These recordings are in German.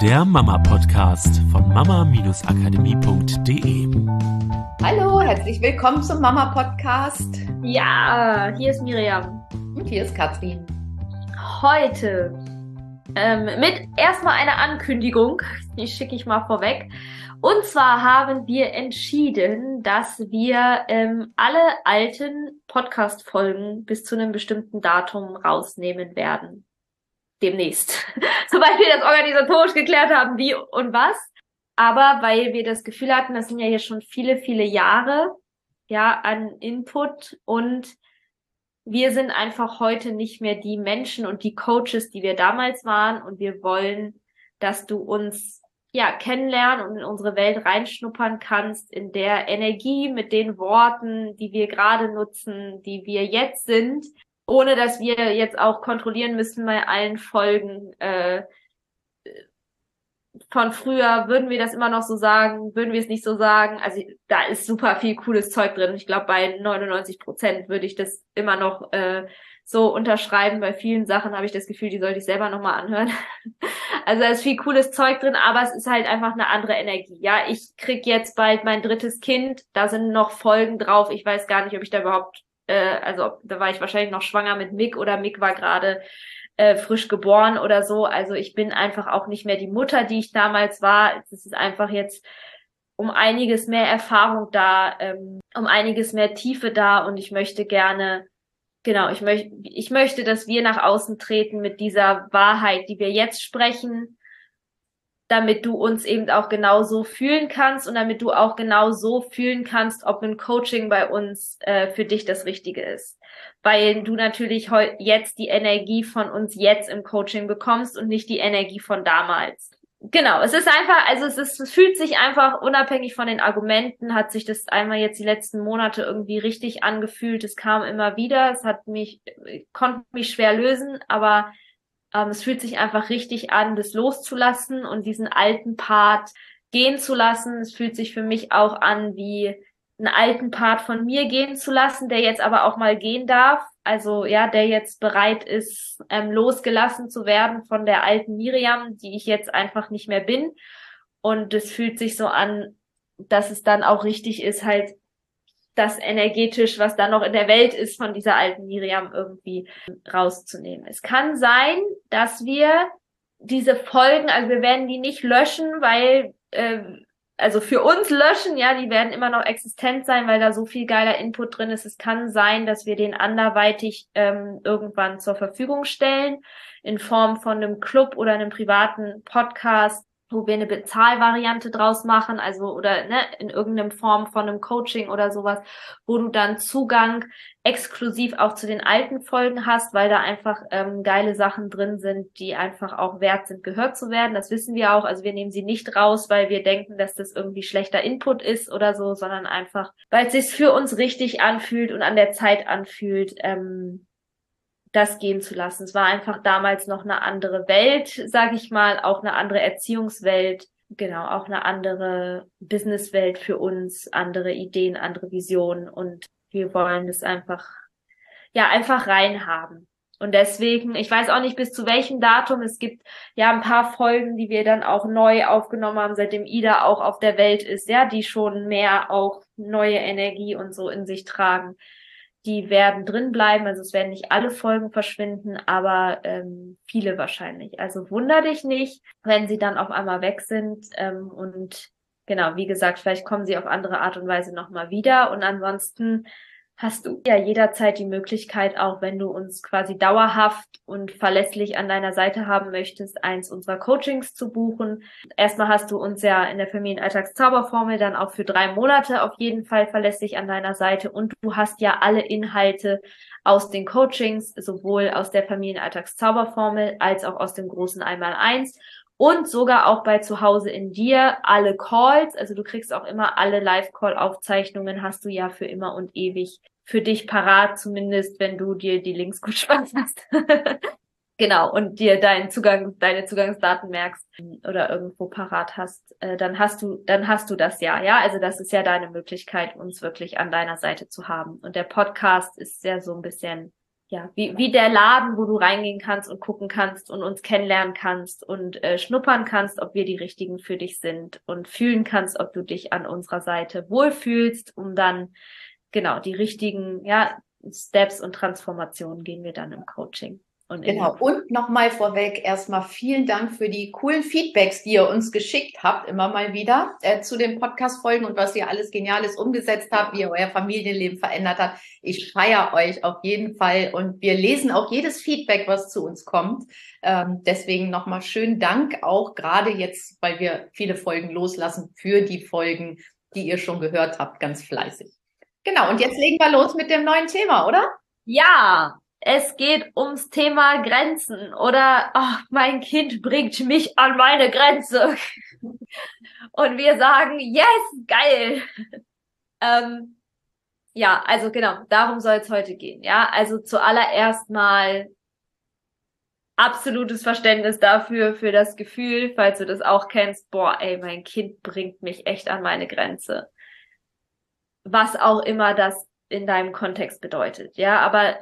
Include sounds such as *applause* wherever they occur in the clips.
der Mama-Podcast von mama-akademie.de. Hallo, herzlich willkommen zum Mama-Podcast. Ja, hier ist Miriam. Und hier ist Katrin. Heute ähm, mit erstmal einer Ankündigung, die schicke ich mal vorweg. Und zwar haben wir entschieden, dass wir ähm, alle alten Podcast-Folgen bis zu einem bestimmten Datum rausnehmen werden demnächst. *laughs* Sobald wir das organisatorisch geklärt haben, wie und was. Aber weil wir das Gefühl hatten, das sind ja hier schon viele, viele Jahre, ja, an Input und wir sind einfach heute nicht mehr die Menschen und die Coaches, die wir damals waren und wir wollen, dass du uns ja kennenlernen und in unsere Welt reinschnuppern kannst, in der Energie mit den Worten, die wir gerade nutzen, die wir jetzt sind, ohne dass wir jetzt auch kontrollieren müssen bei allen Folgen äh, von früher, würden wir das immer noch so sagen, würden wir es nicht so sagen. Also da ist super viel cooles Zeug drin. Ich glaube, bei 99 Prozent würde ich das immer noch äh, so unterschreiben. Bei vielen Sachen habe ich das Gefühl, die sollte ich selber nochmal anhören. *laughs* also da ist viel cooles Zeug drin, aber es ist halt einfach eine andere Energie. Ja, ich krieg jetzt bald mein drittes Kind, da sind noch Folgen drauf. Ich weiß gar nicht, ob ich da überhaupt äh, also da war ich wahrscheinlich noch schwanger mit Mick oder Mick war gerade äh, frisch geboren oder so. Also ich bin einfach auch nicht mehr die Mutter, die ich damals war. Es ist einfach jetzt um einiges mehr Erfahrung da, ähm, um einiges mehr Tiefe da und ich möchte gerne Genau, ich möchte, ich möchte, dass wir nach außen treten mit dieser Wahrheit, die wir jetzt sprechen, damit du uns eben auch genau so fühlen kannst und damit du auch genau so fühlen kannst, ob ein Coaching bei uns äh, für dich das Richtige ist. Weil du natürlich jetzt die Energie von uns jetzt im Coaching bekommst und nicht die Energie von damals. Genau, es ist einfach, also es, ist, es fühlt sich einfach unabhängig von den Argumenten, hat sich das einmal jetzt die letzten Monate irgendwie richtig angefühlt. Es kam immer wieder, es hat mich, konnte mich schwer lösen, aber ähm, es fühlt sich einfach richtig an, das loszulassen und diesen alten Part gehen zu lassen. Es fühlt sich für mich auch an, wie einen alten Part von mir gehen zu lassen, der jetzt aber auch mal gehen darf. Also ja, der jetzt bereit ist, ähm, losgelassen zu werden von der alten Miriam, die ich jetzt einfach nicht mehr bin. Und es fühlt sich so an, dass es dann auch richtig ist, halt das energetisch, was da noch in der Welt ist, von dieser alten Miriam irgendwie rauszunehmen. Es kann sein, dass wir diese Folgen, also wir werden die nicht löschen, weil, äh, also für uns löschen, ja, die werden immer noch existent sein, weil da so viel geiler Input drin ist. Es kann sein, dass wir den anderweitig ähm, irgendwann zur Verfügung stellen, in Form von einem Club oder einem privaten Podcast wo wir eine Bezahlvariante draus machen, also oder ne, in irgendeiner Form von einem Coaching oder sowas, wo du dann Zugang exklusiv auch zu den alten Folgen hast, weil da einfach ähm, geile Sachen drin sind, die einfach auch wert sind, gehört zu werden. Das wissen wir auch. Also wir nehmen sie nicht raus, weil wir denken, dass das irgendwie schlechter Input ist oder so, sondern einfach, weil es sich für uns richtig anfühlt und an der Zeit anfühlt. Ähm, das gehen zu lassen. Es war einfach damals noch eine andere Welt, sage ich mal, auch eine andere Erziehungswelt, genau, auch eine andere Businesswelt für uns, andere Ideen, andere Visionen und wir wollen es einfach, ja, einfach reinhaben. Und deswegen, ich weiß auch nicht bis zu welchem Datum, es gibt ja ein paar Folgen, die wir dann auch neu aufgenommen haben, seitdem Ida auch auf der Welt ist, ja, die schon mehr auch neue Energie und so in sich tragen die werden drin bleiben. Also es werden nicht alle Folgen verschwinden, aber ähm, viele wahrscheinlich. Also wunder dich nicht, wenn sie dann auf einmal weg sind. Ähm, und genau, wie gesagt, vielleicht kommen sie auf andere Art und Weise nochmal wieder. Und ansonsten hast du ja jederzeit die Möglichkeit, auch wenn du uns quasi dauerhaft und verlässlich an deiner Seite haben möchtest, eins unserer Coachings zu buchen. Erstmal hast du uns ja in der Familienalltagszauberformel dann auch für drei Monate auf jeden Fall verlässlich an deiner Seite und du hast ja alle Inhalte aus den Coachings, sowohl aus der Familienalltagszauberformel als auch aus dem großen Einmaleins und sogar auch bei zu Hause in dir alle Calls. Also du kriegst auch immer alle Live-Call-Aufzeichnungen, hast du ja für immer und ewig für dich parat, zumindest wenn du dir die Links gut *laughs* hast. genau, und dir deinen Zugang, deine Zugangsdaten merkst oder irgendwo parat hast, äh, dann hast du, dann hast du das ja, ja. Also das ist ja deine Möglichkeit, uns wirklich an deiner Seite zu haben. Und der Podcast ist ja so ein bisschen ja, wie, wie der Laden, wo du reingehen kannst und gucken kannst und uns kennenlernen kannst und äh, schnuppern kannst, ob wir die richtigen für dich sind und fühlen kannst, ob du dich an unserer Seite wohlfühlst, um dann genau die richtigen, ja, Steps und Transformationen gehen wir dann im Coaching. Und genau. Und nochmal vorweg erstmal vielen Dank für die coolen Feedbacks, die ihr uns geschickt habt, immer mal wieder äh, zu den Podcast-Folgen und was ihr alles Geniales umgesetzt habt, wie ihr euer Familienleben verändert habt. Ich feiere euch auf jeden Fall und wir lesen auch jedes Feedback, was zu uns kommt. Ähm, deswegen nochmal schönen Dank auch gerade jetzt, weil wir viele Folgen loslassen für die Folgen, die ihr schon gehört habt, ganz fleißig. Genau. Und jetzt legen wir los mit dem neuen Thema, oder? Ja, es geht ums Thema Grenzen oder ach, mein Kind bringt mich an meine Grenze. *laughs* Und wir sagen, yes, geil. *laughs* ähm, ja, also genau, darum soll es heute gehen. Ja, also zuallererst mal absolutes Verständnis dafür, für das Gefühl, falls du das auch kennst, boah, ey, mein Kind bringt mich echt an meine Grenze. Was auch immer das in deinem Kontext bedeutet. Ja, aber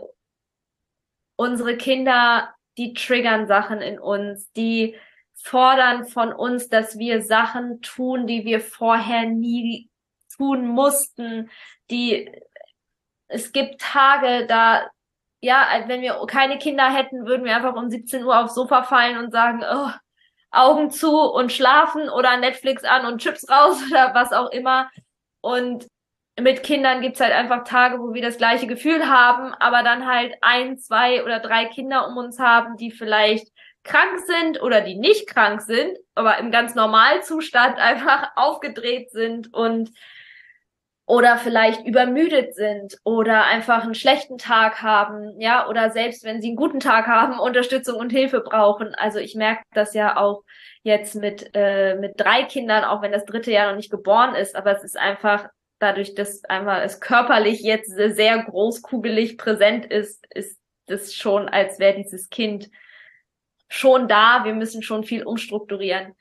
unsere Kinder, die triggern Sachen in uns, die fordern von uns, dass wir Sachen tun, die wir vorher nie tun mussten, die es gibt Tage, da ja, wenn wir keine Kinder hätten, würden wir einfach um 17 Uhr aufs Sofa fallen und sagen, oh, Augen zu und schlafen oder Netflix an und Chips raus *laughs* oder was auch immer. Und mit Kindern gibt's halt einfach Tage, wo wir das gleiche Gefühl haben, aber dann halt ein, zwei oder drei Kinder um uns haben, die vielleicht krank sind oder die nicht krank sind, aber im ganz Normalzustand *laughs* einfach aufgedreht sind und oder vielleicht übermüdet sind oder einfach einen schlechten Tag haben, ja, oder selbst wenn sie einen guten Tag haben, *laughs* Unterstützung und Hilfe brauchen. Also ich merke das ja auch jetzt mit äh, mit drei Kindern, auch wenn das dritte Jahr noch nicht geboren ist, aber es ist einfach dadurch, dass einmal es körperlich jetzt sehr großkugelig präsent ist, ist es schon, als wäre dieses Kind schon da. Wir müssen schon viel umstrukturieren.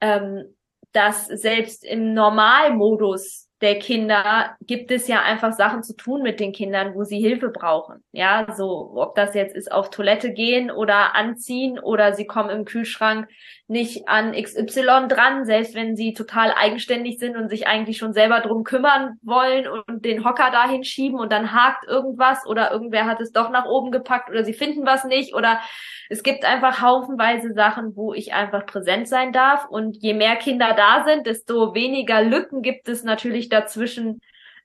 Ähm, dass selbst im Normalmodus der Kinder gibt es ja einfach Sachen zu tun mit den Kindern, wo sie Hilfe brauchen. Ja, so ob das jetzt ist auf Toilette gehen oder anziehen oder sie kommen im Kühlschrank nicht an XY dran, selbst wenn sie total eigenständig sind und sich eigentlich schon selber drum kümmern wollen und den Hocker dahin schieben und dann hakt irgendwas oder irgendwer hat es doch nach oben gepackt oder sie finden was nicht oder es gibt einfach haufenweise Sachen, wo ich einfach präsent sein darf. Und je mehr Kinder da sind, desto weniger Lücken gibt es natürlich dazwischen.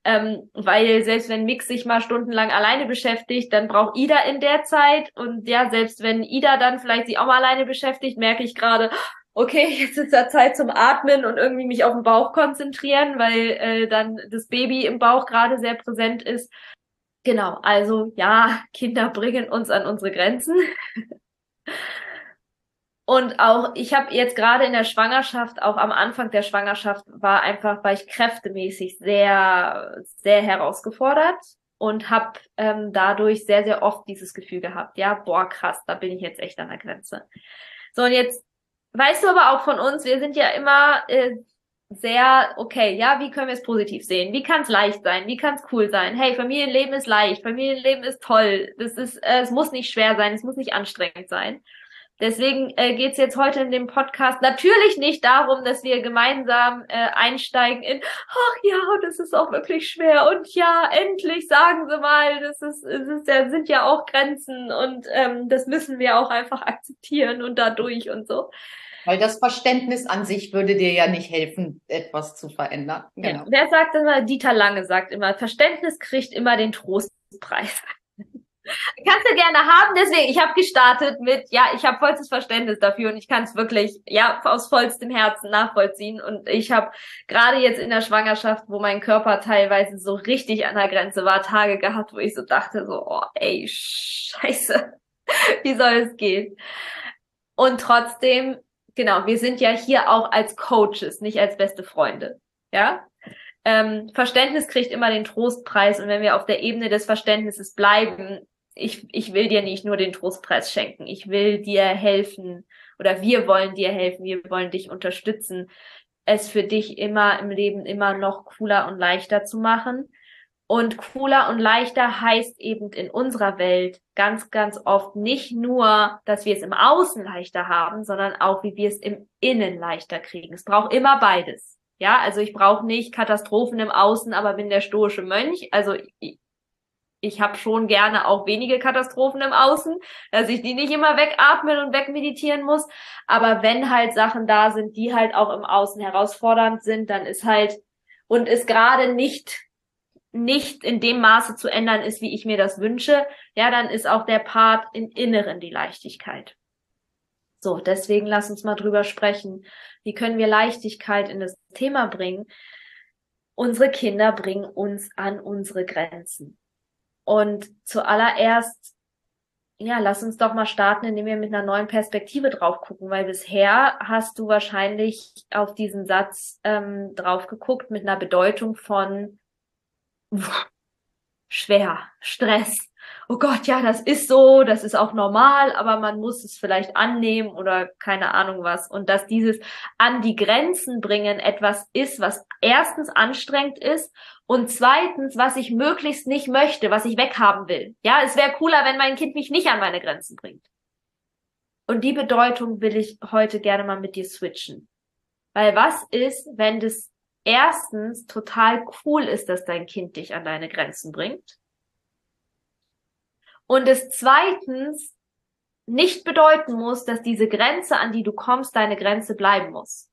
Ähm, weil selbst wenn Mix sich mal stundenlang alleine beschäftigt, dann braucht Ida in der Zeit. Und ja, selbst wenn Ida dann vielleicht sich auch mal alleine beschäftigt, merke ich gerade, okay, *laughs* jetzt ist da Zeit zum Atmen und irgendwie mich auf den Bauch konzentrieren, weil äh, dann das Baby im Bauch gerade sehr präsent ist. Genau, also ja, Kinder bringen uns an unsere Grenzen. *laughs* Und auch, ich habe jetzt gerade in der Schwangerschaft, auch am Anfang der Schwangerschaft, war einfach, war ich kräftemäßig sehr, sehr herausgefordert und habe ähm, dadurch sehr, sehr oft dieses Gefühl gehabt, ja, boah, krass, da bin ich jetzt echt an der Grenze. So, und jetzt weißt du aber auch von uns, wir sind ja immer äh, sehr, okay, ja, wie können wir es positiv sehen? Wie kann es leicht sein? Wie kann es cool sein? Hey, Familienleben ist leicht, Familienleben ist toll. Das ist, äh, es muss nicht schwer sein, es muss nicht anstrengend sein. Deswegen äh, geht es jetzt heute in dem Podcast natürlich nicht darum, dass wir gemeinsam äh, einsteigen in, ach ja, das ist auch wirklich schwer und ja, endlich sagen Sie mal, das ist, es ist ja, sind ja auch Grenzen und ähm, das müssen wir auch einfach akzeptieren und dadurch und so. Weil das Verständnis an sich würde dir ja nicht helfen, etwas zu verändern. Genau. Ja. Wer sagt immer, Dieter Lange sagt immer, Verständnis kriegt immer den Trostpreis. Kannst du gerne haben, deswegen, ich habe gestartet mit, ja, ich habe vollstes Verständnis dafür und ich kann es wirklich, ja, aus vollstem Herzen nachvollziehen. Und ich habe gerade jetzt in der Schwangerschaft, wo mein Körper teilweise so richtig an der Grenze war, Tage gehabt, wo ich so dachte, so, oh, ey, scheiße, *laughs* wie soll es gehen? Und trotzdem genau, wir sind ja hier auch als Coaches, nicht als beste Freunde. Ja? Ähm, Verständnis kriegt immer den Trostpreis und wenn wir auf der Ebene des Verständnisses bleiben, ich, ich will dir nicht nur den Trostpreis schenken, ich will dir helfen oder wir wollen dir helfen, wir wollen dich unterstützen, es für dich immer im Leben immer noch cooler und leichter zu machen Und cooler und leichter heißt eben in unserer Welt ganz, ganz oft nicht nur, dass wir es im Außen leichter haben, sondern auch, wie wir es im Innen leichter kriegen. Es braucht immer beides. Ja, also ich brauche nicht Katastrophen im Außen, aber bin der stoische Mönch. Also ich, ich habe schon gerne auch wenige Katastrophen im Außen, dass ich die nicht immer wegatmen und wegmeditieren muss. Aber wenn halt Sachen da sind, die halt auch im Außen herausfordernd sind, dann ist halt und es gerade nicht nicht in dem Maße zu ändern ist, wie ich mir das wünsche, ja, dann ist auch der Part im Inneren die Leichtigkeit. So, deswegen lass uns mal drüber sprechen. Wie können wir Leichtigkeit in das Thema bringen? Unsere Kinder bringen uns an unsere Grenzen. Und zuallererst, ja, lass uns doch mal starten, indem wir mit einer neuen Perspektive drauf gucken, weil bisher hast du wahrscheinlich auf diesen Satz ähm, drauf geguckt mit einer Bedeutung von schwer, Stress. Oh Gott, ja, das ist so, das ist auch normal, aber man muss es vielleicht annehmen oder keine Ahnung was. Und dass dieses an die Grenzen bringen etwas ist, was erstens anstrengend ist und zweitens, was ich möglichst nicht möchte, was ich weghaben will. Ja, es wäre cooler, wenn mein Kind mich nicht an meine Grenzen bringt. Und die Bedeutung will ich heute gerne mal mit dir switchen. Weil was ist, wenn das erstens total cool ist, dass dein Kind dich an deine Grenzen bringt. Und es zweitens nicht bedeuten muss, dass diese Grenze, an die du kommst, deine Grenze bleiben muss.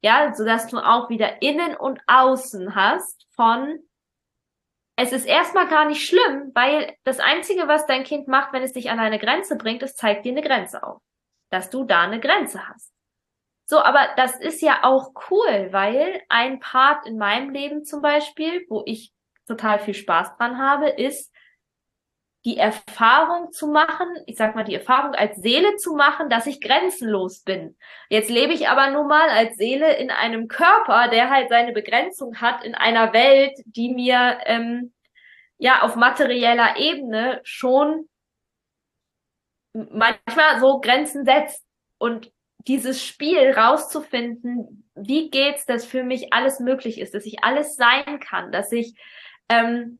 Ja, so dass du auch wieder innen und außen hast von, es ist erstmal gar nicht schlimm, weil das einzige, was dein Kind macht, wenn es dich an eine Grenze bringt, es zeigt dir eine Grenze auf. Dass du da eine Grenze hast. So, aber das ist ja auch cool, weil ein Part in meinem Leben zum Beispiel, wo ich total viel Spaß dran habe, ist die Erfahrung zu machen, ich sag mal die Erfahrung als Seele zu machen, dass ich grenzenlos bin. Jetzt lebe ich aber nun mal als Seele in einem Körper, der halt seine Begrenzung hat in einer Welt, die mir ähm, ja auf materieller Ebene schon manchmal so Grenzen setzt. Und dieses Spiel rauszufinden, wie geht's, dass für mich alles möglich ist, dass ich alles sein kann, dass ich ähm,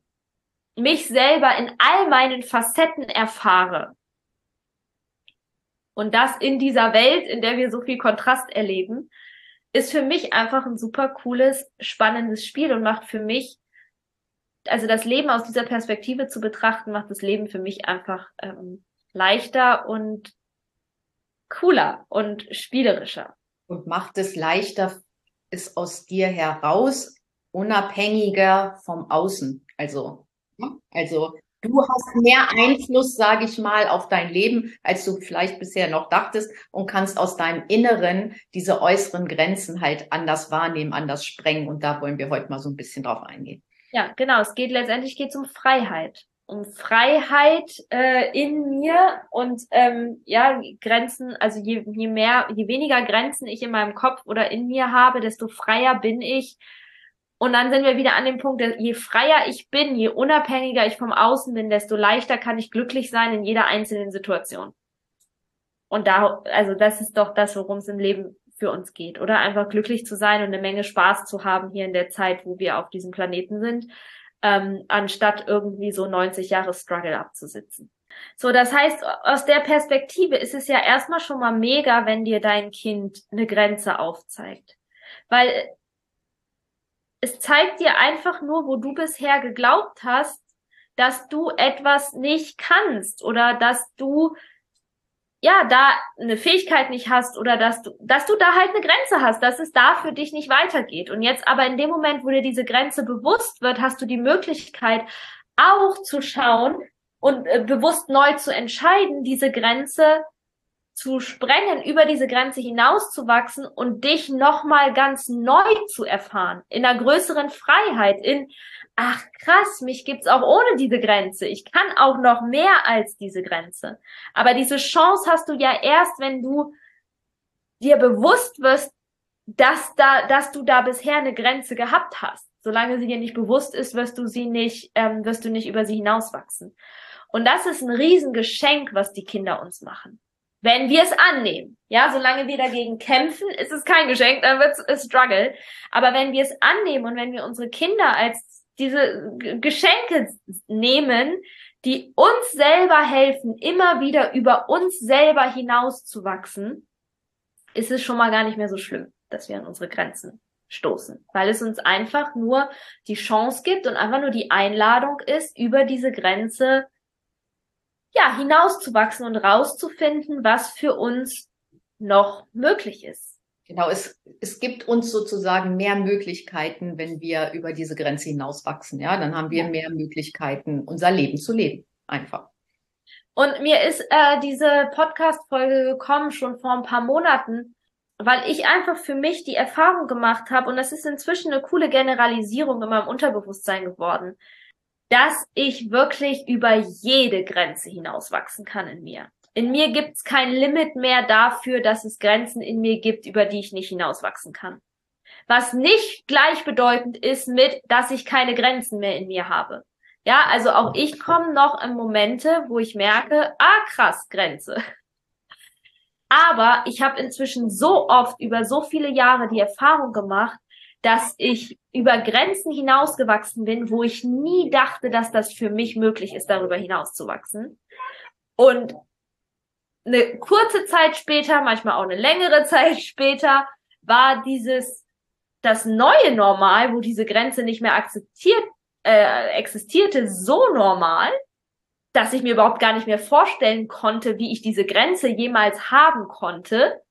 mich selber in all meinen Facetten erfahre. Und das in dieser Welt, in der wir so viel Kontrast erleben, ist für mich einfach ein super cooles, spannendes Spiel und macht für mich, also das Leben aus dieser Perspektive zu betrachten, macht das Leben für mich einfach ähm, leichter und cooler und spielerischer. Und macht es leichter, ist aus dir heraus unabhängiger vom Außen. Also, also du hast mehr Einfluss, sage ich mal, auf dein Leben, als du vielleicht bisher noch dachtest und kannst aus deinem Inneren diese äußeren Grenzen halt anders wahrnehmen, anders sprengen. Und da wollen wir heute mal so ein bisschen drauf eingehen. Ja, genau. Es geht letztendlich geht um Freiheit um Freiheit äh, in mir und ähm, ja Grenzen also je, je mehr je weniger Grenzen ich in meinem Kopf oder in mir habe desto freier bin ich und dann sind wir wieder an dem Punkt je freier ich bin je unabhängiger ich vom Außen bin desto leichter kann ich glücklich sein in jeder einzelnen Situation und da also das ist doch das worum es im Leben für uns geht oder einfach glücklich zu sein und eine Menge Spaß zu haben hier in der Zeit wo wir auf diesem Planeten sind ähm, anstatt irgendwie so 90 Jahre Struggle abzusitzen. So, das heißt, aus der Perspektive ist es ja erstmal schon mal mega, wenn dir dein Kind eine Grenze aufzeigt. Weil es zeigt dir einfach nur, wo du bisher geglaubt hast, dass du etwas nicht kannst oder dass du ja, da eine Fähigkeit nicht hast oder dass du, dass du da halt eine Grenze hast, dass es da für dich nicht weitergeht. Und jetzt aber in dem Moment, wo dir diese Grenze bewusst wird, hast du die Möglichkeit auch zu schauen und äh, bewusst neu zu entscheiden, diese Grenze zu sprengen, über diese Grenze hinauszuwachsen und dich nochmal ganz neu zu erfahren, in einer größeren Freiheit, in ach krass, mich gibt's auch ohne diese Grenze. Ich kann auch noch mehr als diese Grenze. Aber diese Chance hast du ja erst, wenn du dir bewusst wirst, dass da, dass du da bisher eine Grenze gehabt hast. Solange sie dir nicht bewusst ist, wirst du sie nicht, ähm, wirst du nicht über sie hinauswachsen. Und das ist ein Riesengeschenk, was die Kinder uns machen. Wenn wir es annehmen. Ja, solange wir dagegen kämpfen, ist es kein Geschenk, dann wird es Struggle. Aber wenn wir es annehmen und wenn wir unsere Kinder als diese Geschenke nehmen, die uns selber helfen, immer wieder über uns selber hinauszuwachsen, ist es schon mal gar nicht mehr so schlimm, dass wir an unsere Grenzen stoßen, weil es uns einfach nur die Chance gibt und einfach nur die Einladung ist, über diese Grenze ja hinauszuwachsen und rauszufinden, was für uns noch möglich ist. Genau, es, es gibt uns sozusagen mehr Möglichkeiten, wenn wir über diese Grenze hinauswachsen. Ja, dann haben wir mehr Möglichkeiten, unser Leben zu leben. Einfach. Und mir ist äh, diese Podcast-Folge gekommen schon vor ein paar Monaten, weil ich einfach für mich die Erfahrung gemacht habe, und das ist inzwischen eine coole Generalisierung in meinem Unterbewusstsein geworden, dass ich wirklich über jede Grenze hinauswachsen kann in mir. In mir gibt's kein Limit mehr dafür, dass es Grenzen in mir gibt, über die ich nicht hinauswachsen kann. Was nicht gleichbedeutend ist mit, dass ich keine Grenzen mehr in mir habe. Ja, also auch ich komme noch in Momente, wo ich merke, ah krass, Grenze. Aber ich habe inzwischen so oft über so viele Jahre die Erfahrung gemacht, dass ich über Grenzen hinausgewachsen bin, wo ich nie dachte, dass das für mich möglich ist, darüber hinauszuwachsen. Und eine kurze Zeit später, manchmal auch eine längere Zeit später, war dieses das neue Normal, wo diese Grenze nicht mehr akzeptiert äh, existierte, so normal, dass ich mir überhaupt gar nicht mehr vorstellen konnte, wie ich diese Grenze jemals haben konnte,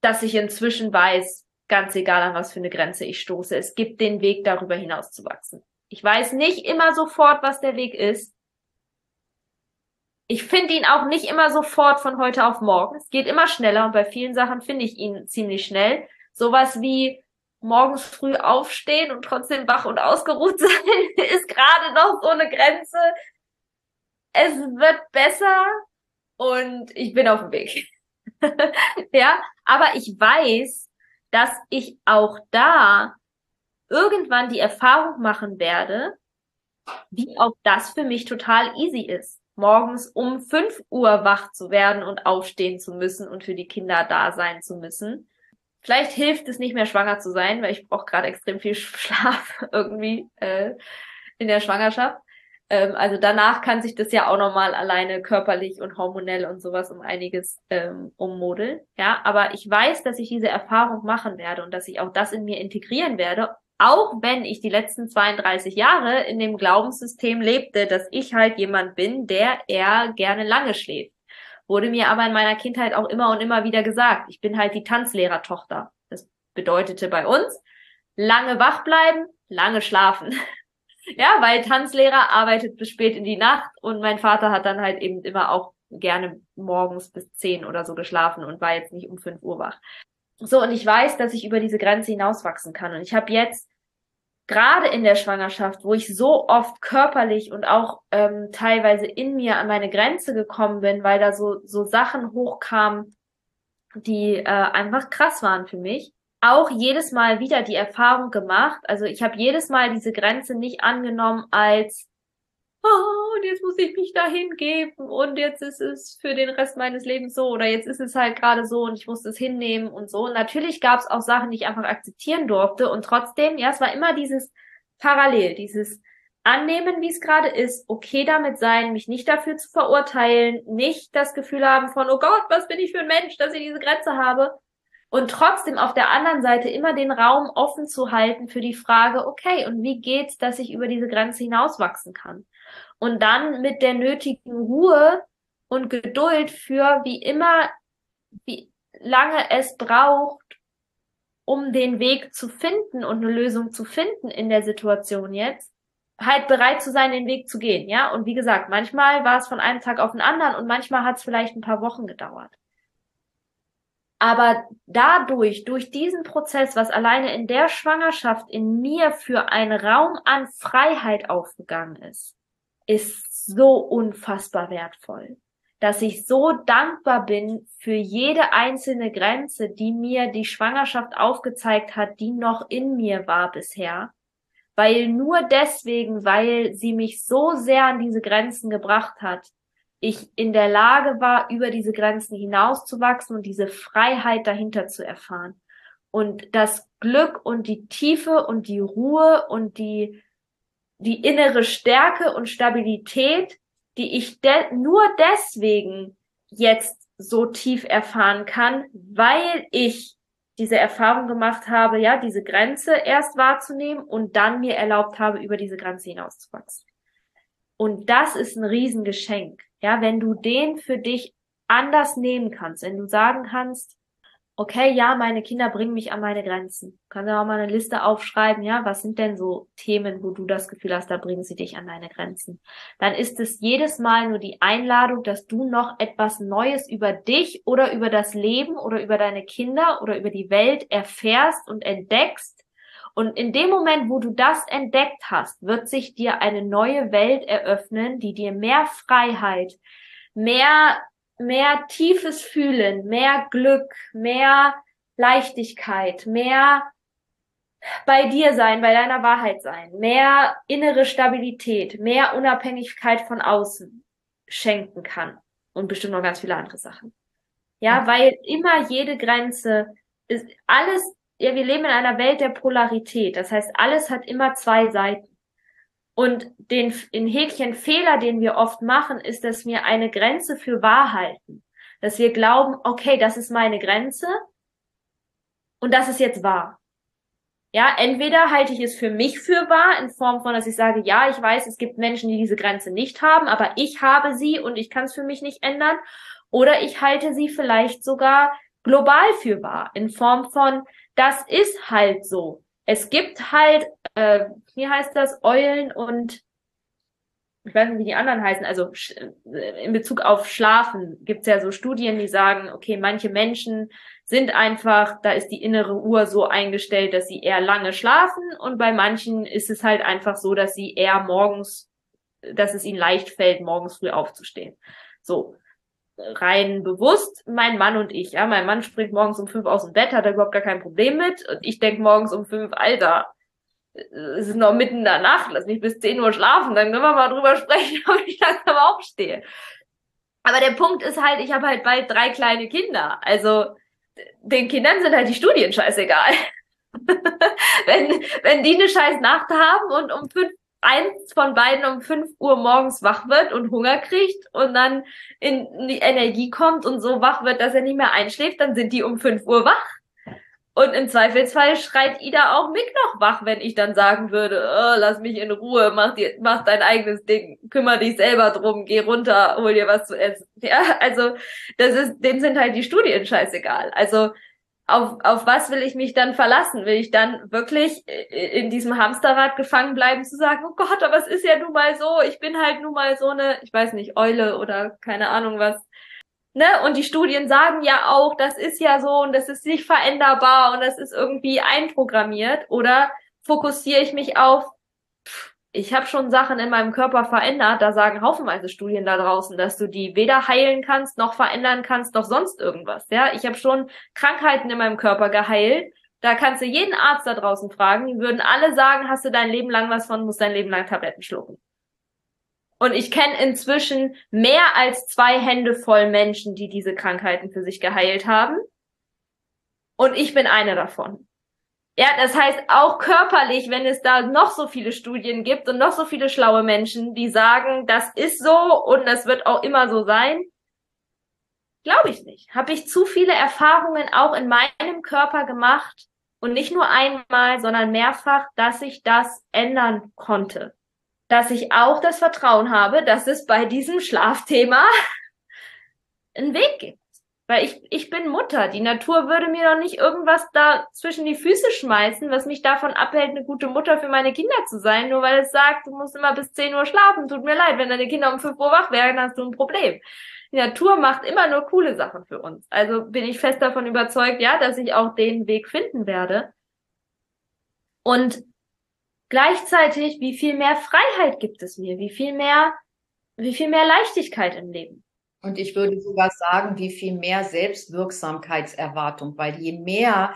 dass ich inzwischen weiß, ganz egal an was für eine Grenze ich stoße, es gibt den Weg darüber hinaus zu wachsen. Ich weiß nicht immer sofort, was der Weg ist, ich finde ihn auch nicht immer sofort von heute auf morgen. Es geht immer schneller und bei vielen Sachen finde ich ihn ziemlich schnell. Sowas wie morgens früh aufstehen und trotzdem wach und ausgeruht *laughs* sein, ist gerade noch so eine Grenze. Es wird besser und ich bin auf dem Weg. *laughs* ja, aber ich weiß, dass ich auch da irgendwann die Erfahrung machen werde, wie auch das für mich total easy ist morgens um fünf Uhr wach zu werden und aufstehen zu müssen und für die Kinder da sein zu müssen. Vielleicht hilft es nicht mehr schwanger zu sein, weil ich brauche gerade extrem viel Schlaf *laughs* irgendwie äh, in der Schwangerschaft. Ähm, also danach kann sich das ja auch nochmal alleine körperlich und hormonell und sowas um einiges ähm, ummodeln. Ja, aber ich weiß, dass ich diese Erfahrung machen werde und dass ich auch das in mir integrieren werde auch wenn ich die letzten 32 Jahre in dem Glaubenssystem lebte, dass ich halt jemand bin, der eher gerne lange schläft. Wurde mir aber in meiner Kindheit auch immer und immer wieder gesagt, ich bin halt die Tanzlehrertochter. Das bedeutete bei uns, lange wach bleiben, lange schlafen. *laughs* ja, weil Tanzlehrer arbeitet bis spät in die Nacht und mein Vater hat dann halt eben immer auch gerne morgens bis zehn oder so geschlafen und war jetzt nicht um fünf Uhr wach. So, und ich weiß, dass ich über diese Grenze hinauswachsen kann. Und ich habe jetzt gerade in der Schwangerschaft, wo ich so oft körperlich und auch ähm, teilweise in mir an meine Grenze gekommen bin, weil da so, so Sachen hochkamen, die äh, einfach krass waren für mich, auch jedes Mal wieder die Erfahrung gemacht. Also ich habe jedes Mal diese Grenze nicht angenommen als oh, und jetzt muss ich mich da hingeben und jetzt ist es für den Rest meines Lebens so oder jetzt ist es halt gerade so und ich muss es hinnehmen und so. Und natürlich gab es auch Sachen, die ich einfach akzeptieren durfte und trotzdem, ja, es war immer dieses Parallel, dieses annehmen, wie es gerade ist, okay damit sein, mich nicht dafür zu verurteilen, nicht das Gefühl haben von, oh Gott, was bin ich für ein Mensch, dass ich diese Grenze habe. Und trotzdem auf der anderen Seite immer den Raum offen zu halten für die Frage, okay, und wie geht's, dass ich über diese Grenze hinauswachsen kann? und dann mit der nötigen Ruhe und Geduld für wie immer, wie lange es braucht, um den Weg zu finden und eine Lösung zu finden in der Situation jetzt, halt bereit zu sein, den Weg zu gehen, ja. Und wie gesagt, manchmal war es von einem Tag auf den anderen und manchmal hat es vielleicht ein paar Wochen gedauert. Aber dadurch, durch diesen Prozess, was alleine in der Schwangerschaft in mir für einen Raum an Freiheit aufgegangen ist, ist so unfassbar wertvoll, dass ich so dankbar bin für jede einzelne Grenze, die mir die Schwangerschaft aufgezeigt hat, die noch in mir war bisher, weil nur deswegen, weil sie mich so sehr an diese Grenzen gebracht hat, ich in der Lage war, über diese Grenzen hinauszuwachsen und diese Freiheit dahinter zu erfahren. Und das Glück und die Tiefe und die Ruhe und die die innere Stärke und Stabilität, die ich de nur deswegen jetzt so tief erfahren kann, weil ich diese Erfahrung gemacht habe, ja, diese Grenze erst wahrzunehmen und dann mir erlaubt habe, über diese Grenze hinauszuwachsen. Und das ist ein Riesengeschenk. Ja, wenn du den für dich anders nehmen kannst, wenn du sagen kannst, okay, ja, meine Kinder bringen mich an meine Grenzen. Kannst du auch mal eine Liste aufschreiben, ja, was sind denn so Themen, wo du das Gefühl hast, da bringen sie dich an deine Grenzen. Dann ist es jedes Mal nur die Einladung, dass du noch etwas Neues über dich oder über das Leben oder über deine Kinder oder über die Welt erfährst und entdeckst. Und in dem Moment, wo du das entdeckt hast, wird sich dir eine neue Welt eröffnen, die dir mehr Freiheit, mehr mehr tiefes Fühlen, mehr Glück, mehr Leichtigkeit, mehr bei dir sein, bei deiner Wahrheit sein, mehr innere Stabilität, mehr Unabhängigkeit von außen schenken kann und bestimmt noch ganz viele andere Sachen. Ja, weil immer jede Grenze ist alles, ja, wir leben in einer Welt der Polarität. Das heißt, alles hat immer zwei Seiten. Und den, den Häkchen Fehler, den wir oft machen, ist, dass wir eine Grenze für wahr halten. Dass wir glauben, okay, das ist meine Grenze und das ist jetzt wahr. Ja, entweder halte ich es für mich für wahr, in Form von, dass ich sage, ja, ich weiß, es gibt Menschen, die diese Grenze nicht haben, aber ich habe sie und ich kann es für mich nicht ändern. Oder ich halte sie vielleicht sogar global für wahr, in Form von, das ist halt so. Es gibt halt äh, wie heißt das, Eulen und ich weiß nicht, wie die anderen heißen, also äh, in Bezug auf Schlafen gibt's ja so Studien, die sagen, okay, manche Menschen sind einfach, da ist die innere Uhr so eingestellt, dass sie eher lange schlafen und bei manchen ist es halt einfach so, dass sie eher morgens, dass es ihnen leicht fällt, morgens früh aufzustehen. So rein bewusst mein Mann und ich. Ja, mein Mann springt morgens um fünf aus dem Bett, hat er überhaupt gar kein Problem mit. Und ich denk morgens um fünf, Alter, es ist noch mitten in der Nacht, lass mich bis 10 Uhr schlafen, dann können wir mal drüber sprechen, *laughs* ob ich langsam aufstehe. Aber der Punkt ist halt, ich habe halt bald drei kleine Kinder. Also den Kindern sind halt die Studien scheißegal. *laughs* wenn, wenn die eine scheiß Nacht haben und um fünf, eins von beiden um fünf Uhr morgens wach wird und Hunger kriegt und dann in die Energie kommt und so wach wird, dass er nicht mehr einschläft, dann sind die um fünf Uhr wach. Und im Zweifelsfall schreit Ida auch mich noch wach, wenn ich dann sagen würde, oh, lass mich in Ruhe, mach dir, mach dein eigenes Ding, kümmere dich selber drum, geh runter, hol dir was zu essen. Ja, also, das ist, dem sind halt die Studien scheißegal. Also, auf, auf was will ich mich dann verlassen? Will ich dann wirklich in diesem Hamsterrad gefangen bleiben, zu sagen, oh Gott, aber es ist ja nun mal so, ich bin halt nun mal so eine, ich weiß nicht, Eule oder keine Ahnung was, Ne? Und die Studien sagen ja auch, das ist ja so und das ist nicht veränderbar und das ist irgendwie einprogrammiert. Oder fokussiere ich mich auf, ich habe schon Sachen in meinem Körper verändert, da sagen haufenweise Studien da draußen, dass du die weder heilen kannst, noch verändern kannst, noch sonst irgendwas. Ja, ich habe schon Krankheiten in meinem Körper geheilt. Da kannst du jeden Arzt da draußen fragen, die würden alle sagen, hast du dein Leben lang was von, musst dein Leben lang Tabletten schlucken. Und ich kenne inzwischen mehr als zwei Hände voll Menschen, die diese Krankheiten für sich geheilt haben. Und ich bin eine davon. Ja, das heißt auch körperlich, wenn es da noch so viele Studien gibt und noch so viele schlaue Menschen, die sagen, das ist so und das wird auch immer so sein, glaube ich nicht. Habe ich zu viele Erfahrungen auch in meinem Körper gemacht und nicht nur einmal, sondern mehrfach, dass ich das ändern konnte dass ich auch das Vertrauen habe, dass es bei diesem Schlafthema *laughs* einen Weg gibt. Weil ich, ich bin Mutter. Die Natur würde mir doch nicht irgendwas da zwischen die Füße schmeißen, was mich davon abhält, eine gute Mutter für meine Kinder zu sein, nur weil es sagt, du musst immer bis 10 Uhr schlafen. Tut mir leid, wenn deine Kinder um 5 Uhr wach werden, hast du ein Problem. Die Natur macht immer nur coole Sachen für uns. Also bin ich fest davon überzeugt, ja, dass ich auch den Weg finden werde. Und Gleichzeitig, wie viel mehr Freiheit gibt es mir? Wie viel mehr, wie viel mehr Leichtigkeit im Leben? Und ich würde sogar sagen, wie viel mehr Selbstwirksamkeitserwartung, weil je mehr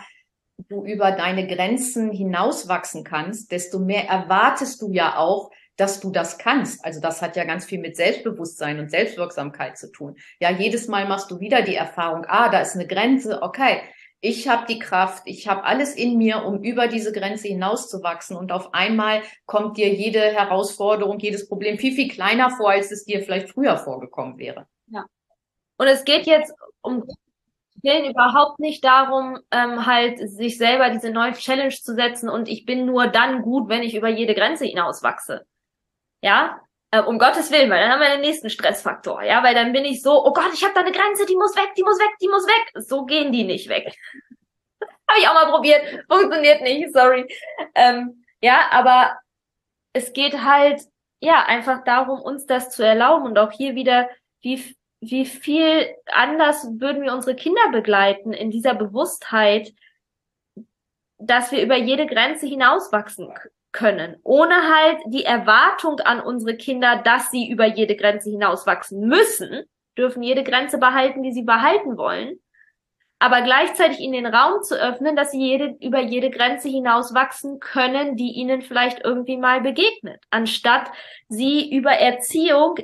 du über deine Grenzen hinauswachsen kannst, desto mehr erwartest du ja auch, dass du das kannst. Also das hat ja ganz viel mit Selbstbewusstsein und Selbstwirksamkeit zu tun. Ja, jedes Mal machst du wieder die Erfahrung, ah, da ist eine Grenze, okay, ich habe die Kraft, ich habe alles in mir, um über diese Grenze hinauszuwachsen. Und auf einmal kommt dir jede Herausforderung, jedes Problem viel, viel kleiner vor, als es dir vielleicht früher vorgekommen wäre. Und es geht jetzt um überhaupt nicht darum, ähm, halt sich selber diese neue Challenge zu setzen und ich bin nur dann gut, wenn ich über jede Grenze hinauswachse. Ja, äh, um Gottes Willen, weil dann haben wir den nächsten Stressfaktor, ja, weil dann bin ich so, oh Gott, ich habe da eine Grenze, die muss weg, die muss weg, die muss weg. So gehen die nicht weg. *laughs* habe ich auch mal probiert, funktioniert nicht, sorry. Ähm, ja, aber es geht halt, ja, einfach darum, uns das zu erlauben und auch hier wieder, wie, wie viel anders würden wir unsere Kinder begleiten in dieser Bewusstheit, dass wir über jede Grenze hinauswachsen können, ohne halt die Erwartung an unsere Kinder, dass sie über jede Grenze hinauswachsen müssen, dürfen jede Grenze behalten, die sie behalten wollen, aber gleichzeitig ihnen den Raum zu öffnen, dass sie jede, über jede Grenze hinauswachsen können, die ihnen vielleicht irgendwie mal begegnet, anstatt sie über Erziehung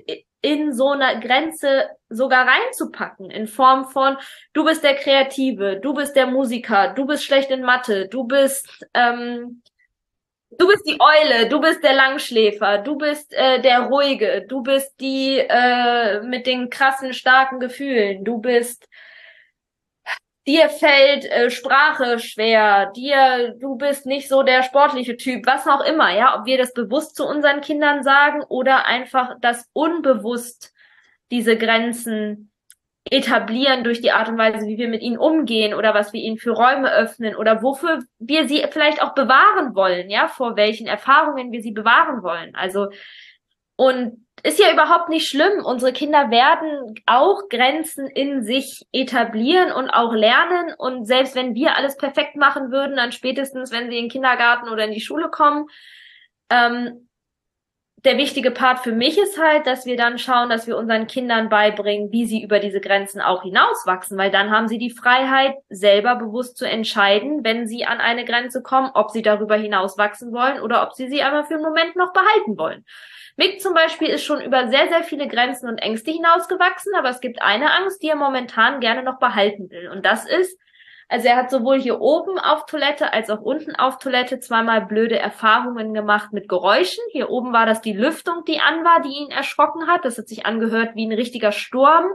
in so einer Grenze sogar reinzupacken, in Form von, du bist der Kreative, du bist der Musiker, du bist schlecht in Mathe, du bist ähm, Du bist die Eule, du bist der Langschläfer, du bist äh, der Ruhige, du bist die äh, mit den krassen, starken Gefühlen, du bist dir fällt äh, Sprache schwer, dir, du bist nicht so der sportliche Typ, was auch immer, ja, ob wir das bewusst zu unseren Kindern sagen oder einfach das unbewusst diese Grenzen etablieren durch die Art und Weise, wie wir mit ihnen umgehen oder was wir ihnen für Räume öffnen oder wofür wir sie vielleicht auch bewahren wollen, ja, vor welchen Erfahrungen wir sie bewahren wollen. Also, und ist ja überhaupt nicht schlimm. Unsere Kinder werden auch Grenzen in sich etablieren und auch lernen. Und selbst wenn wir alles perfekt machen würden, dann spätestens, wenn sie in den Kindergarten oder in die Schule kommen, ähm, der wichtige Part für mich ist halt, dass wir dann schauen, dass wir unseren Kindern beibringen, wie sie über diese Grenzen auch hinauswachsen, weil dann haben sie die Freiheit, selber bewusst zu entscheiden, wenn sie an eine Grenze kommen, ob sie darüber hinauswachsen wollen oder ob sie sie einmal für einen Moment noch behalten wollen. Mick zum Beispiel ist schon über sehr, sehr viele Grenzen und Ängste hinausgewachsen, aber es gibt eine Angst, die er momentan gerne noch behalten will. Und das ist, also er hat sowohl hier oben auf Toilette als auch unten auf Toilette zweimal blöde Erfahrungen gemacht mit Geräuschen. Hier oben war das die Lüftung, die an war, die ihn erschrocken hat. Das hat sich angehört wie ein richtiger Sturm,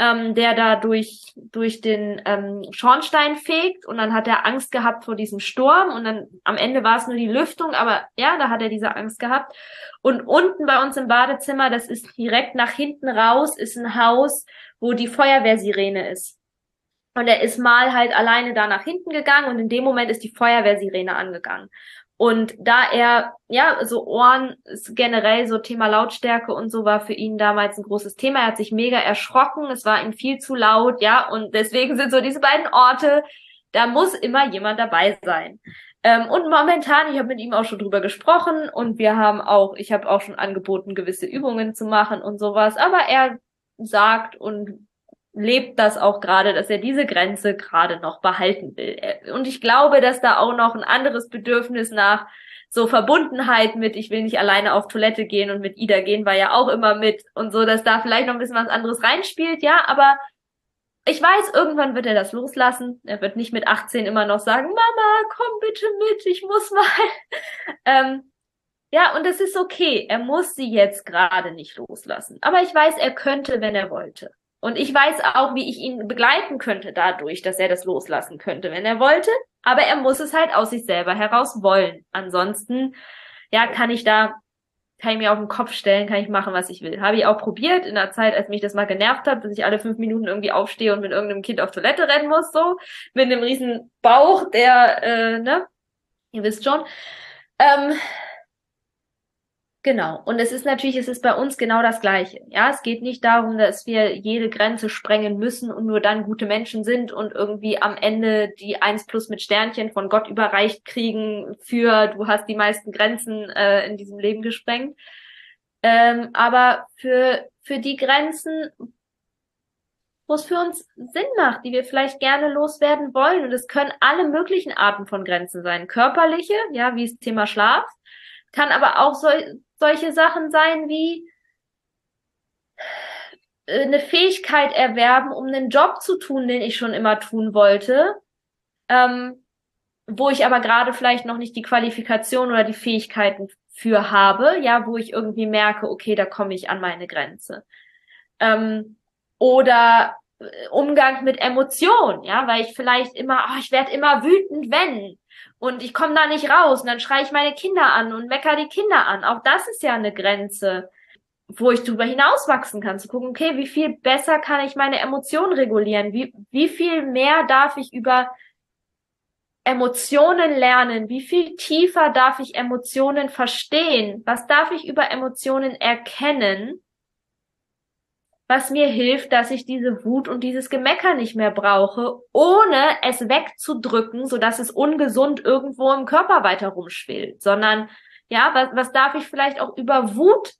ähm, der da durch, durch den ähm, Schornstein fegt. Und dann hat er Angst gehabt vor diesem Sturm. Und dann am Ende war es nur die Lüftung, aber ja, da hat er diese Angst gehabt. Und unten bei uns im Badezimmer, das ist direkt nach hinten raus, ist ein Haus, wo die Feuerwehrsirene ist. Und er ist mal halt alleine da nach hinten gegangen und in dem Moment ist die Feuerwehrsirene angegangen. Und da er, ja, so Ohren ist generell so Thema Lautstärke und so war für ihn damals ein großes Thema. Er hat sich mega erschrocken, es war ihm viel zu laut, ja, und deswegen sind so diese beiden Orte, da muss immer jemand dabei sein. Ähm, und momentan, ich habe mit ihm auch schon drüber gesprochen und wir haben auch, ich habe auch schon angeboten, gewisse Übungen zu machen und sowas, aber er sagt und lebt das auch gerade, dass er diese Grenze gerade noch behalten will. Und ich glaube, dass da auch noch ein anderes Bedürfnis nach so Verbundenheit mit, ich will nicht alleine auf Toilette gehen und mit Ida gehen, war ja auch immer mit und so, dass da vielleicht noch ein bisschen was anderes reinspielt, ja, aber ich weiß, irgendwann wird er das loslassen. Er wird nicht mit 18 immer noch sagen, Mama, komm bitte mit, ich muss mal. *laughs* ähm, ja, und es ist okay. Er muss sie jetzt gerade nicht loslassen. Aber ich weiß, er könnte, wenn er wollte. Und ich weiß auch, wie ich ihn begleiten könnte dadurch, dass er das loslassen könnte, wenn er wollte. Aber er muss es halt aus sich selber heraus wollen. Ansonsten, ja, kann ich da, kann ich mir auf den Kopf stellen, kann ich machen, was ich will. Habe ich auch probiert in der Zeit, als mich das mal genervt hat, dass ich alle fünf Minuten irgendwie aufstehe und mit irgendeinem Kind auf Toilette rennen muss, so. Mit einem riesen Bauch, der, äh, ne? Ihr wisst schon. Ähm, Genau. Und es ist natürlich, es ist bei uns genau das Gleiche. Ja, es geht nicht darum, dass wir jede Grenze sprengen müssen und nur dann gute Menschen sind und irgendwie am Ende die eins plus mit Sternchen von Gott überreicht kriegen für du hast die meisten Grenzen äh, in diesem Leben gesprengt. Ähm, aber für, für die Grenzen, wo es für uns Sinn macht, die wir vielleicht gerne loswerden wollen. Und es können alle möglichen Arten von Grenzen sein. Körperliche, ja, wie das Thema Schlaf, kann aber auch so, solche Sachen sein wie äh, eine Fähigkeit erwerben, um einen Job zu tun, den ich schon immer tun wollte, ähm, wo ich aber gerade vielleicht noch nicht die Qualifikation oder die Fähigkeiten für habe, ja, wo ich irgendwie merke, okay, da komme ich an meine Grenze. Ähm, oder äh, Umgang mit Emotionen, ja, weil ich vielleicht immer, oh, ich werde immer wütend, wenn und ich komme da nicht raus und dann schreie ich meine Kinder an und mecker die Kinder an. Auch das ist ja eine Grenze, wo ich drüber hinauswachsen kann, zu gucken, okay, wie viel besser kann ich meine Emotionen regulieren? Wie, wie viel mehr darf ich über Emotionen lernen? Wie viel tiefer darf ich Emotionen verstehen? Was darf ich über Emotionen erkennen? Was mir hilft, dass ich diese Wut und dieses Gemecker nicht mehr brauche, ohne es wegzudrücken, so dass es ungesund irgendwo im Körper weiter rumschwillt, sondern ja, was, was darf ich vielleicht auch über Wut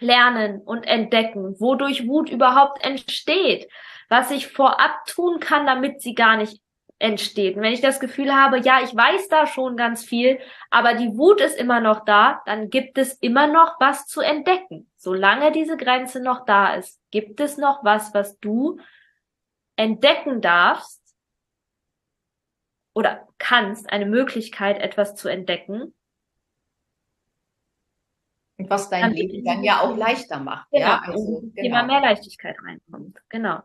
lernen und entdecken, wodurch Wut überhaupt entsteht, was ich vorab tun kann, damit sie gar nicht entsteht. Und wenn ich das Gefühl habe, ja, ich weiß da schon ganz viel, aber die Wut ist immer noch da, dann gibt es immer noch was zu entdecken. Solange diese Grenze noch da ist, gibt es noch was, was du entdecken darfst oder kannst, eine Möglichkeit, etwas zu entdecken, und was dein Leben dann ja auch leichter macht. Genau, ja, also, genau. immer mehr Leichtigkeit reinkommt. Genau.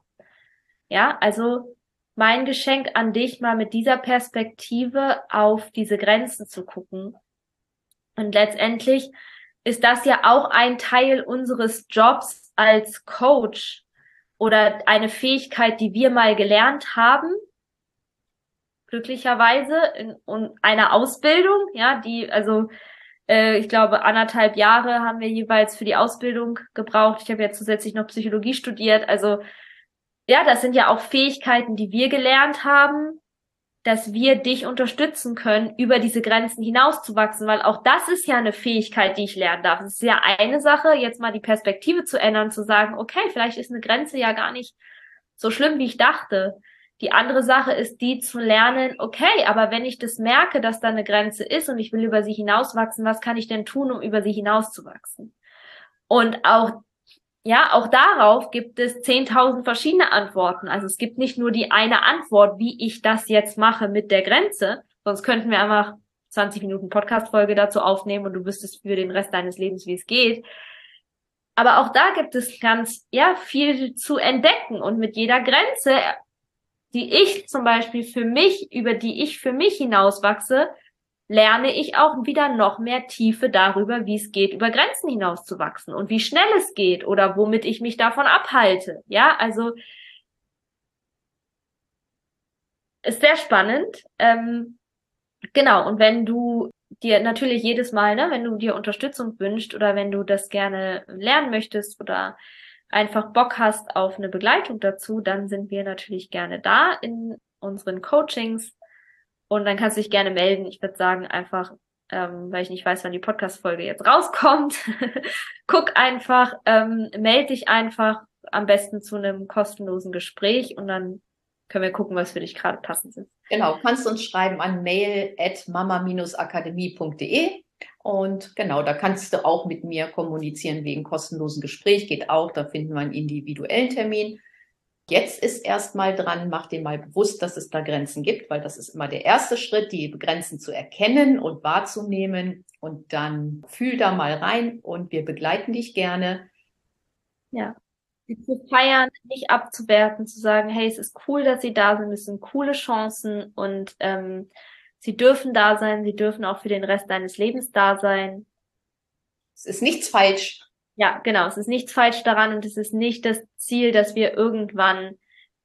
Ja, also mein Geschenk an dich, mal mit dieser Perspektive auf diese Grenzen zu gucken. Und letztendlich ist das ja auch ein Teil unseres Jobs als Coach oder eine Fähigkeit, die wir mal gelernt haben, glücklicherweise in, in einer Ausbildung, ja, die, also äh, ich glaube, anderthalb Jahre haben wir jeweils für die Ausbildung gebraucht. Ich habe ja zusätzlich noch Psychologie studiert. Also ja, das sind ja auch Fähigkeiten, die wir gelernt haben, dass wir dich unterstützen können, über diese Grenzen hinauszuwachsen, weil auch das ist ja eine Fähigkeit, die ich lernen darf. Es ist ja eine Sache, jetzt mal die Perspektive zu ändern, zu sagen, okay, vielleicht ist eine Grenze ja gar nicht so schlimm, wie ich dachte. Die andere Sache ist die zu lernen, okay, aber wenn ich das merke, dass da eine Grenze ist und ich will über sie hinauswachsen, was kann ich denn tun, um über sie hinauszuwachsen? Und auch, ja, auch darauf gibt es 10.000 verschiedene Antworten. Also es gibt nicht nur die eine Antwort, wie ich das jetzt mache mit der Grenze, sonst könnten wir einfach 20 Minuten Podcast-Folge dazu aufnehmen und du wüsstest für den Rest deines Lebens, wie es geht. Aber auch da gibt es ganz, ja, viel zu entdecken und mit jeder Grenze die ich zum Beispiel für mich, über die ich für mich hinauswachse, lerne ich auch wieder noch mehr Tiefe darüber, wie es geht, über Grenzen hinauszuwachsen und wie schnell es geht oder womit ich mich davon abhalte. Ja, also ist sehr spannend. Ähm, genau, und wenn du dir natürlich jedes Mal, ne, wenn du dir Unterstützung wünschst oder wenn du das gerne lernen möchtest oder einfach Bock hast auf eine Begleitung dazu, dann sind wir natürlich gerne da in unseren Coachings. Und dann kannst du dich gerne melden. Ich würde sagen, einfach, ähm, weil ich nicht weiß, wann die Podcast-Folge jetzt rauskommt, *laughs* guck einfach, ähm, melde dich einfach am besten zu einem kostenlosen Gespräch und dann können wir gucken, was für dich gerade passend ist. Genau, kannst du uns schreiben an mail at mama-akademie.de und genau, da kannst du auch mit mir kommunizieren wegen kostenlosen Gespräch. Geht auch, da finden wir einen individuellen Termin. Jetzt ist erstmal dran, mach dir mal bewusst, dass es da Grenzen gibt, weil das ist immer der erste Schritt, die Grenzen zu erkennen und wahrzunehmen. Und dann fühl da mal rein und wir begleiten dich gerne. Ja. Sie zu feiern, nicht abzuwerten, zu sagen, hey, es ist cool, dass sie da sind, es sind coole Chancen und ähm, Sie dürfen da sein, sie dürfen auch für den Rest deines Lebens da sein. Es ist nichts falsch. Ja, genau, es ist nichts falsch daran und es ist nicht das Ziel, dass wir irgendwann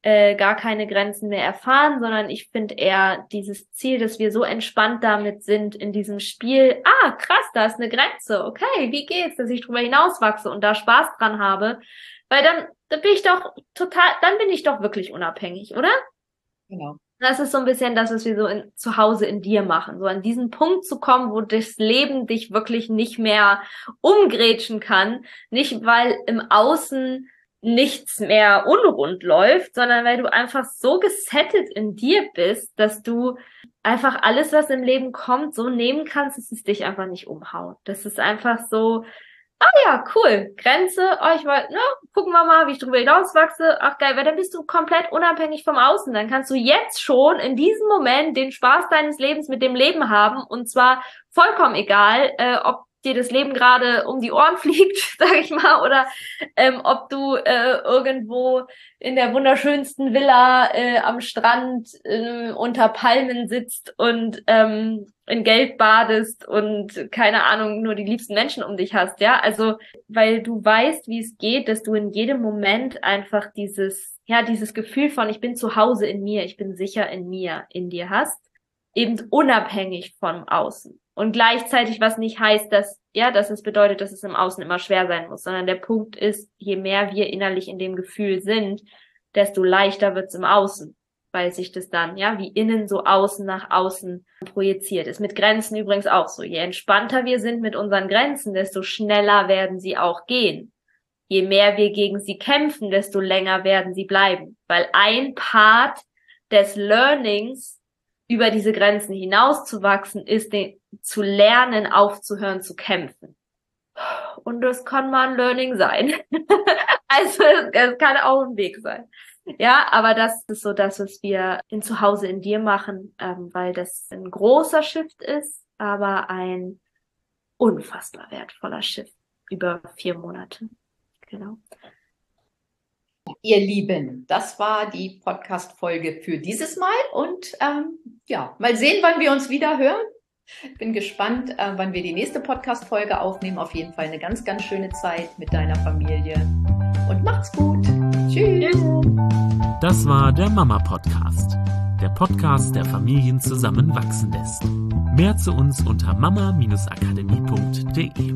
äh, gar keine Grenzen mehr erfahren, sondern ich finde eher dieses Ziel, dass wir so entspannt damit sind in diesem Spiel, ah, krass, da ist eine Grenze, okay, wie geht's, dass ich drüber hinauswachse und da Spaß dran habe, weil dann, dann bin ich doch total, dann bin ich doch wirklich unabhängig, oder? Genau. Das ist so ein bisschen das, was wir so in, zu Hause in dir machen. So an diesen Punkt zu kommen, wo das Leben dich wirklich nicht mehr umgrätschen kann. Nicht, weil im Außen nichts mehr unrund läuft, sondern weil du einfach so gesettet in dir bist, dass du einfach alles, was im Leben kommt, so nehmen kannst, dass es dich einfach nicht umhaut. Das ist einfach so, ah ja, cool, Grenze, oh, ich wollte, ne, gucken wir mal, wie ich drüber hinauswachse. Ach geil, weil dann bist du komplett unabhängig vom Außen. Dann kannst du jetzt schon in diesem Moment den Spaß deines Lebens mit dem Leben haben und zwar vollkommen egal, äh, ob dir das Leben gerade um die Ohren *laughs* fliegt, sag ich mal, oder ähm, ob du äh, irgendwo in der wunderschönsten Villa äh, am Strand äh, unter Palmen sitzt und ähm, in Geld badest und keine Ahnung, nur die liebsten Menschen um dich hast, ja? Also, weil du weißt, wie es geht, dass du in jedem Moment einfach dieses, ja, dieses Gefühl von ich bin zu Hause in mir, ich bin sicher in mir, in dir hast, eben unabhängig vom Außen. Und gleichzeitig, was nicht heißt, dass, ja, dass es bedeutet, dass es im Außen immer schwer sein muss, sondern der Punkt ist, je mehr wir innerlich in dem Gefühl sind, desto leichter wird's im Außen, weil sich das dann, ja, wie innen so außen nach außen projiziert ist. Mit Grenzen übrigens auch so. Je entspannter wir sind mit unseren Grenzen, desto schneller werden sie auch gehen. Je mehr wir gegen sie kämpfen, desto länger werden sie bleiben. Weil ein Part des Learnings über diese Grenzen hinauszuwachsen, ist den, zu lernen, aufzuhören zu kämpfen. Und das kann mal ein Learning sein. *laughs* also es kann auch ein Weg sein. Ja, aber das ist so das, was wir in Zuhause in dir machen, ähm, weil das ein großer Shift ist, aber ein unfassbar wertvoller Shift über vier Monate. Genau. Ihr Lieben, das war die Podcast-Folge für dieses Mal und ähm, ja, mal sehen, wann wir uns wieder hören. Bin gespannt, äh, wann wir die nächste Podcast-Folge aufnehmen. Auf jeden Fall eine ganz, ganz schöne Zeit mit deiner Familie und macht's gut. Tschüss. Das war der Mama Podcast, der Podcast, der Familien zusammenwachsen lässt. Mehr zu uns unter mama-akademie.de.